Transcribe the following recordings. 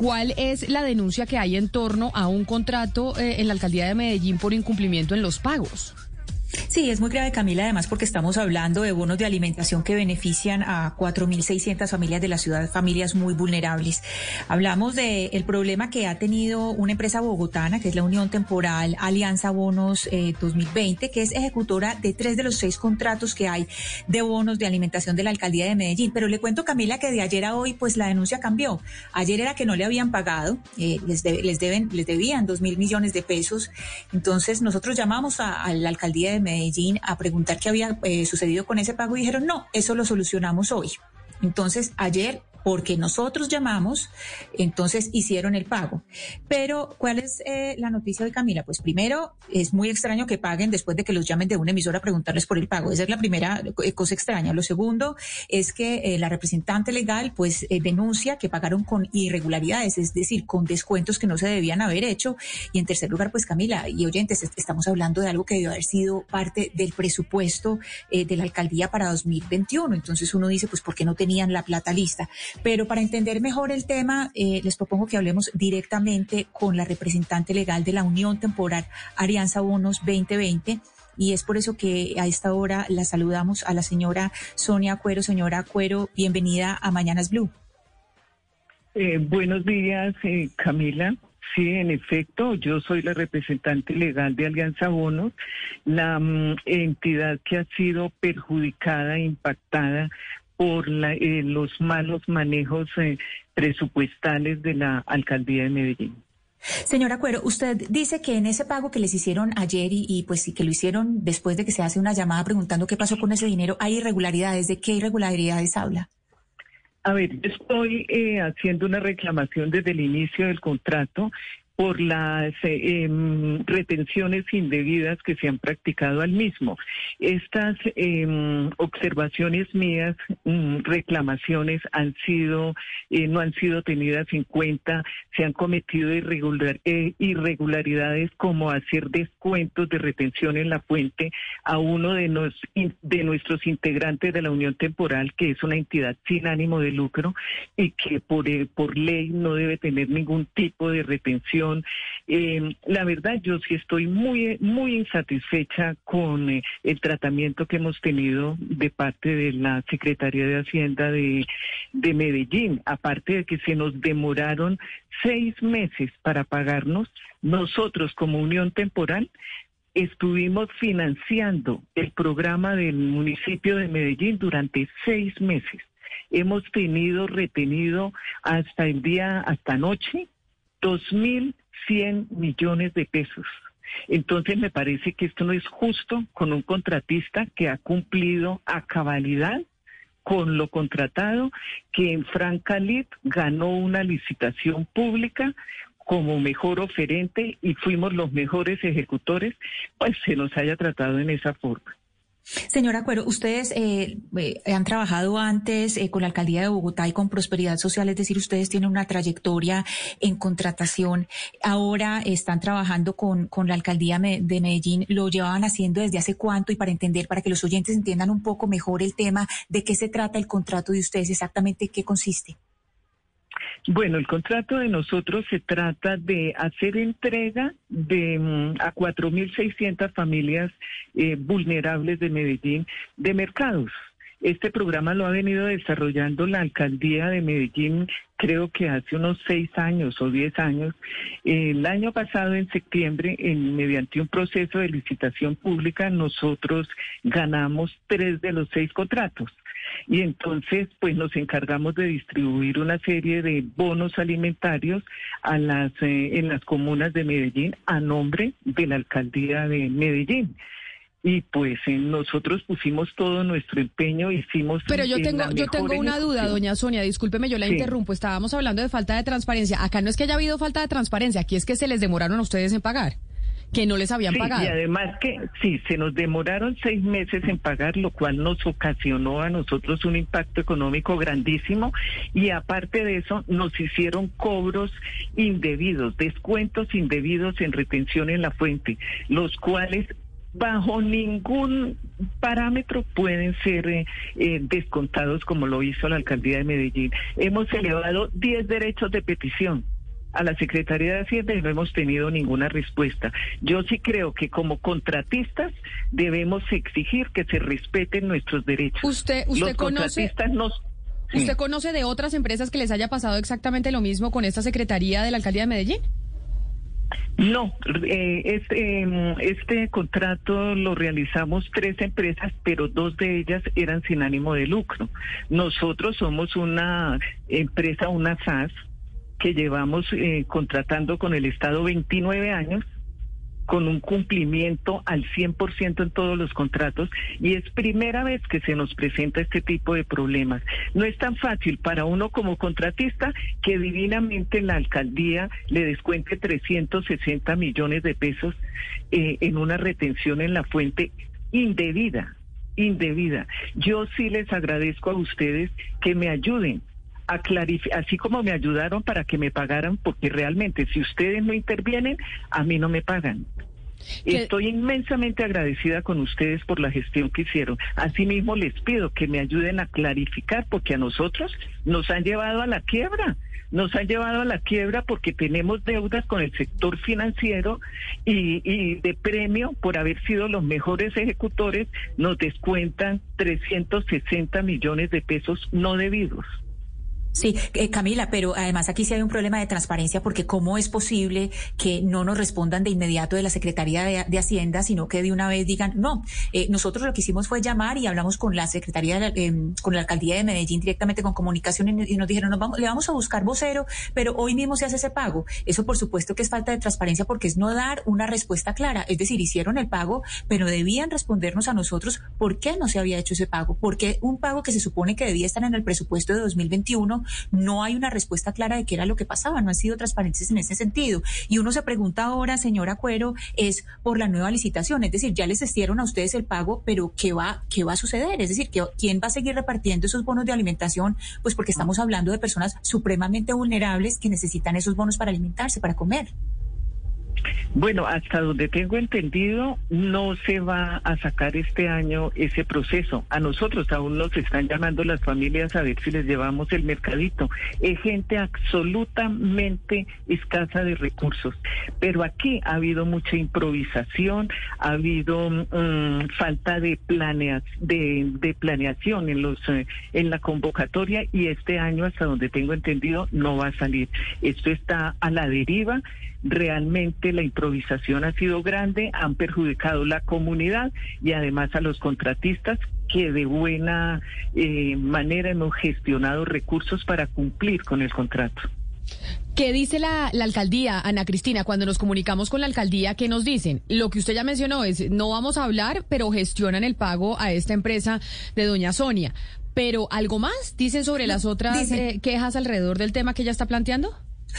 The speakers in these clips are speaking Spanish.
¿Cuál es la denuncia que hay en torno a un contrato eh, en la alcaldía de Medellín por incumplimiento en los pagos? Sí, es muy grave, Camila, además porque estamos hablando de bonos de alimentación que benefician a 4.600 familias de la ciudad, familias muy vulnerables. Hablamos del el problema que ha tenido una empresa bogotana, que es la Unión Temporal Alianza Bonos 2020, eh, que es ejecutora de tres de los seis contratos que hay de bonos de alimentación de la alcaldía de Medellín. Pero le cuento, Camila, que de ayer a hoy, pues la denuncia cambió. Ayer era que no le habían pagado, eh, les, les, deben, les debían dos mil millones de pesos. Entonces nosotros llamamos a, a la alcaldía de Medellín a preguntar qué había eh, sucedido con ese pago y dijeron, no, eso lo solucionamos hoy. Entonces, ayer porque nosotros llamamos, entonces hicieron el pago. Pero, ¿cuál es eh, la noticia de Camila? Pues primero, es muy extraño que paguen después de que los llamen de una emisora a preguntarles por el pago. Esa es la primera eh, cosa extraña. Lo segundo es que eh, la representante legal, pues, denuncia que pagaron con irregularidades, es decir, con descuentos que no se debían haber hecho. Y en tercer lugar, pues, Camila y oyentes, estamos hablando de algo que debió haber sido parte del presupuesto de la alcaldía para 2021. Entonces uno dice, pues, ¿por qué no tenían la plata lista? Pero para entender mejor el tema, eh, les propongo que hablemos directamente con la representante legal de la Unión Temporal Alianza Bonos 2020 y es por eso que a esta hora la saludamos a la señora Sonia Cuero. Señora Cuero, bienvenida a Mañanas Blue. Eh, buenos días, eh, Camila. Sí, en efecto, yo soy la representante legal de Alianza Bonos, la mm, entidad que ha sido perjudicada, impactada por eh, los malos manejos eh, presupuestales de la alcaldía de Medellín. Señora Cuero, usted dice que en ese pago que les hicieron ayer y, pues sí que lo hicieron después de que se hace una llamada preguntando qué pasó con ese dinero, hay irregularidades. ¿De qué irregularidades habla? A ver, estoy eh, haciendo una reclamación desde el inicio del contrato por las eh, retenciones indebidas que se han practicado al mismo. Estas em, observaciones mías, mm, reclamaciones han sido, eh, no han sido tenidas en cuenta, se han cometido eh, irregularidades como hacer descuentos de retención en la fuente a uno de, de nuestros integrantes de la Unión Temporal, que es una entidad sin ánimo de lucro y que por, por ley no debe tener ningún tipo de retención eh, la verdad, yo sí estoy muy, muy insatisfecha con eh, el tratamiento que hemos tenido de parte de la Secretaría de Hacienda de, de Medellín. Aparte de que se nos demoraron seis meses para pagarnos, nosotros como Unión Temporal estuvimos financiando el programa del municipio de Medellín durante seis meses. Hemos tenido retenido hasta el día, hasta anoche, 2.100 millones de pesos. Entonces me parece que esto no es justo con un contratista que ha cumplido a cabalidad con lo contratado, que en Francalit ganó una licitación pública como mejor oferente y fuimos los mejores ejecutores, pues se nos haya tratado en esa forma. Señora Cuero, ustedes eh, eh, han trabajado antes eh, con la alcaldía de Bogotá y con Prosperidad Social, es decir, ustedes tienen una trayectoria en contratación. Ahora están trabajando con, con la alcaldía de Medellín. ¿Lo llevaban haciendo desde hace cuánto? Y para entender, para que los oyentes entiendan un poco mejor el tema, ¿de qué se trata el contrato de ustedes? ¿Exactamente qué consiste? Bueno, el contrato de nosotros se trata de hacer entrega de mm, a 4.600 familias eh, vulnerables de Medellín de mercados. Este programa lo ha venido desarrollando la alcaldía de Medellín, creo que hace unos seis años o diez años. El año pasado, en septiembre, en, mediante un proceso de licitación pública, nosotros ganamos tres de los seis contratos. Y entonces, pues nos encargamos de distribuir una serie de bonos alimentarios a las, eh, en las comunas de Medellín a nombre de la alcaldía de Medellín. Y pues eh, nosotros pusimos todo nuestro empeño, hicimos... Pero yo tengo, yo tengo una duda, doña Sonia, discúlpeme, yo la interrumpo, estábamos hablando de falta de transparencia, acá no es que haya habido falta de transparencia, aquí es que se les demoraron a ustedes en pagar que no les habían pagado. Y además que sí, se nos demoraron seis meses en pagar, lo cual nos ocasionó a nosotros un impacto económico grandísimo y aparte de eso nos hicieron cobros indebidos, descuentos indebidos en retención en la fuente, los cuales bajo ningún parámetro pueden ser eh, eh, descontados como lo hizo la alcaldía de Medellín. Hemos elevado 10 derechos de petición a la Secretaría de Hacienda y no hemos tenido ninguna respuesta. Yo sí creo que como contratistas debemos exigir que se respeten nuestros derechos. Usted, usted conoce. ¿Usted conoce de otras empresas que les haya pasado exactamente lo mismo con esta Secretaría de la Alcaldía de Medellín? No, eh, este, em, este contrato lo realizamos tres empresas, pero dos de ellas eran sin ánimo de lucro. Nosotros somos una empresa, una SAS, que llevamos eh, contratando con el Estado 29 años con un cumplimiento al 100% en todos los contratos y es primera vez que se nos presenta este tipo de problemas. No es tan fácil para uno como contratista que divinamente la alcaldía le descuente 360 millones de pesos eh, en una retención en la fuente indebida, indebida. Yo sí les agradezco a ustedes que me ayuden a clarificar, así como me ayudaron para que me pagaran, porque realmente si ustedes no intervienen, a mí no me pagan. Estoy inmensamente agradecida con ustedes por la gestión que hicieron. Asimismo, les pido que me ayuden a clarificar, porque a nosotros nos han llevado a la quiebra. Nos han llevado a la quiebra porque tenemos deudas con el sector financiero y, y de premio por haber sido los mejores ejecutores nos descuentan 360 millones de pesos no debidos. Sí, eh, Camila, pero además aquí sí hay un problema de transparencia porque cómo es posible que no nos respondan de inmediato de la Secretaría de, Hacienda, sino que de una vez digan, no, eh, nosotros lo que hicimos fue llamar y hablamos con la Secretaría, de em, con la Alcaldía de Medellín directamente con comunicación y, nos dijeron, nos vamos, le vamos a buscar vocero, pero hoy mismo se hace ese pago. Eso por supuesto que es falta de transparencia porque es no dar una respuesta clara. Es decir, hicieron el pago, pero debían respondernos a nosotros por qué no se había hecho ese pago, porque un pago que se supone que debía estar en el presupuesto de 2021 no hay una respuesta clara de qué era lo que pasaba, no han sido transparentes en ese sentido. Y uno se pregunta ahora, señora Cuero, es por la nueva licitación, es decir, ya les hicieron a ustedes el pago, pero ¿qué va, qué va a suceder? Es decir, ¿quién va a seguir repartiendo esos bonos de alimentación? Pues porque estamos hablando de personas supremamente vulnerables que necesitan esos bonos para alimentarse, para comer. Bueno, hasta donde tengo entendido, no se va a sacar este año ese proceso. A nosotros aún nos están llamando las familias a ver si les llevamos el mercadito. Es gente absolutamente escasa de recursos. Pero aquí ha habido mucha improvisación, ha habido mm, falta de, planea, de, de, planeación en, los, eh, en la convocatoria y este año, hasta donde tengo entendido, no va a salir. Esto está a la deriva realmente la improvisación ha sido grande, han perjudicado la comunidad y además a los contratistas que de buena eh, manera hemos gestionado recursos para cumplir con el contrato. ¿Qué dice la, la, alcaldía, Ana Cristina? Cuando nos comunicamos con la alcaldía, ¿qué nos dicen? Lo que usted ya mencionó es, no vamos a hablar, pero gestionan el pago a esta empresa de doña Sonia. Pero algo más, dicen sobre las otras eh, quejas alrededor del tema que ella está planteando.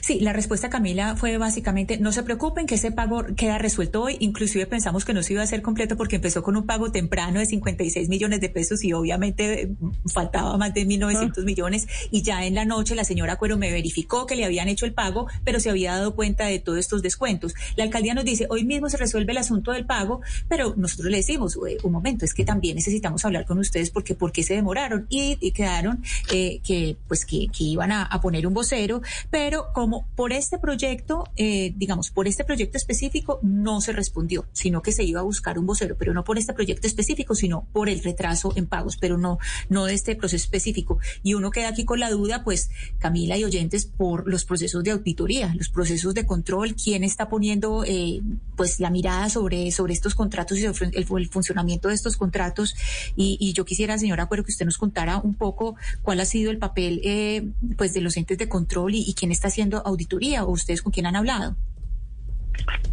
Sí, la respuesta Camila fue básicamente, no se preocupen que ese pago queda resuelto hoy, inclusive pensamos que no se iba a hacer completo porque empezó con un pago temprano de 56 millones de pesos y obviamente mm, faltaba más de 1.900 ah. millones y ya en la noche la señora Cuero me verificó que le habían hecho el pago, pero se había dado cuenta de todos estos descuentos. La alcaldía nos dice, hoy mismo se resuelve el asunto del pago, pero nosotros le decimos, un momento, es que también necesitamos hablar con ustedes porque por qué se demoraron y, quedaron eh, que pues que, iban a, a poner un vocero, pero como por este proyecto, eh, digamos, por este proyecto específico no se respondió, sino que se iba a buscar un vocero, pero no por este proyecto específico, sino por el retraso en pagos, pero no, no de este proceso específico. Y uno queda aquí con la duda, pues, Camila y oyentes, por los procesos de auditoría, los procesos de control, quién está poniendo, eh, pues, la mirada sobre, sobre estos contratos y sobre el, funcionamiento de estos contratos. Y, yo quisiera, señora Cuero, que usted nos contara un poco cuál ha sido el papel, eh, pues, de los entes de control y, y quién está haciendo auditoría o ustedes con quién han hablado?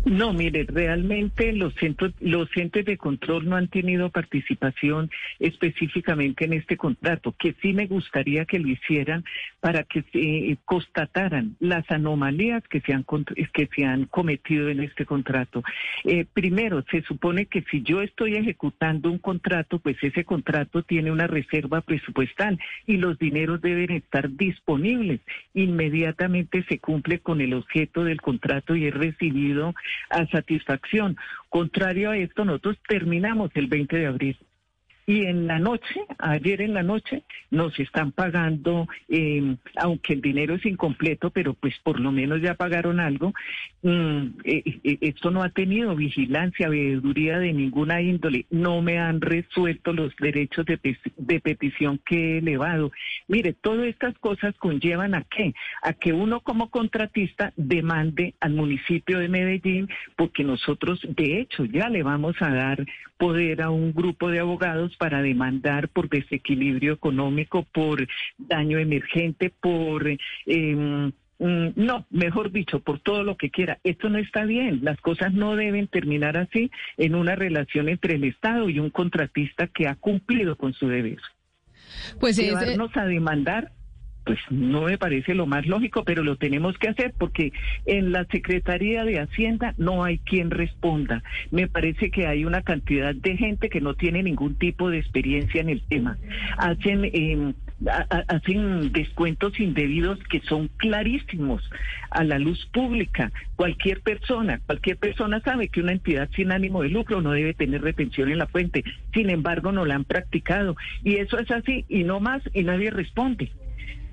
No, mire, realmente los centros, los entes de control no han tenido participación específicamente en este contrato, que sí me gustaría que lo hicieran para que se eh, constataran las anomalías que se han que se han cometido en este contrato. Eh, primero, se supone que si yo estoy ejecutando un contrato, pues ese contrato tiene una reserva presupuestal y los dineros deben estar disponibles. Inmediatamente se cumple con el objeto del contrato y es recibido a satisfacción. Contrario a esto, nosotros terminamos el 20 de abril Y en la noche, ayer en la noche, nos están pagando, eh, aunque el dinero es incompleto, pero pues por lo menos ya pagaron algo. Mm, eh, eh, esto no ha tenido vigilancia, veeduría de ninguna índole. No me han resuelto los derechos de, de petición que he elevado. Mire, todas estas cosas conllevan a qué? A que uno como contratista demande al municipio de Medellín, porque nosotros, de hecho, ya le vamos a dar poder a un grupo de abogados para demandar por desequilibrio económico, por daño emergente, por... Eh, no, mejor dicho, por todo lo que quiera. Esto no está bien. Las cosas no deben terminar así en una relación entre el Estado y un contratista que ha cumplido con su deber. Pues Llevarnos a demandar pues no me parece lo más lógico, pero lo tenemos que hacer porque en la Secretaría de Hacienda no hay quien responda. Me parece que hay una cantidad de gente que no tiene ningún tipo de experiencia en el tema. Hacen eh, hacen descuentos indebidos que son clarísimos a la luz pública. Cualquier persona, cualquier persona sabe que una entidad sin ánimo de lucro no debe tener retención en la fuente. Sin embargo, no la han practicado. Y eso es así y no más y nadie responde.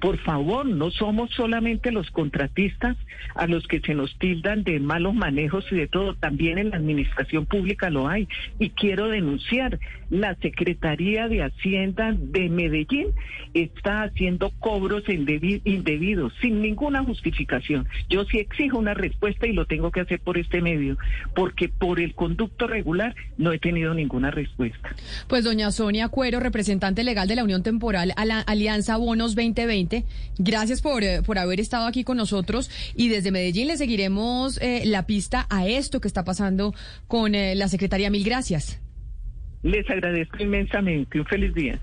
Por favor, no somos solamente los contratistas a los que se nos tildan de malos manejos y de todo, también en la administración pública lo hay. Y quiero denunciar, la Secretaría de Hacienda de Medellín está haciendo cobros indebidos, sin ninguna justificación. Yo sí exijo una respuesta y lo tengo que hacer por este medio, porque por el conducto regular no he tenido ninguna respuesta. Pues doña Sonia Cuero, representante legal de la Unión Temporal a la Alianza Bonos 2020, Gracias por, eh, por haber estado aquí con nosotros y desde Medellín le seguiremos eh, la pista a esto que está pasando con eh, la Secretaría. Mil gracias. Les agradezco inmensamente. Un feliz día.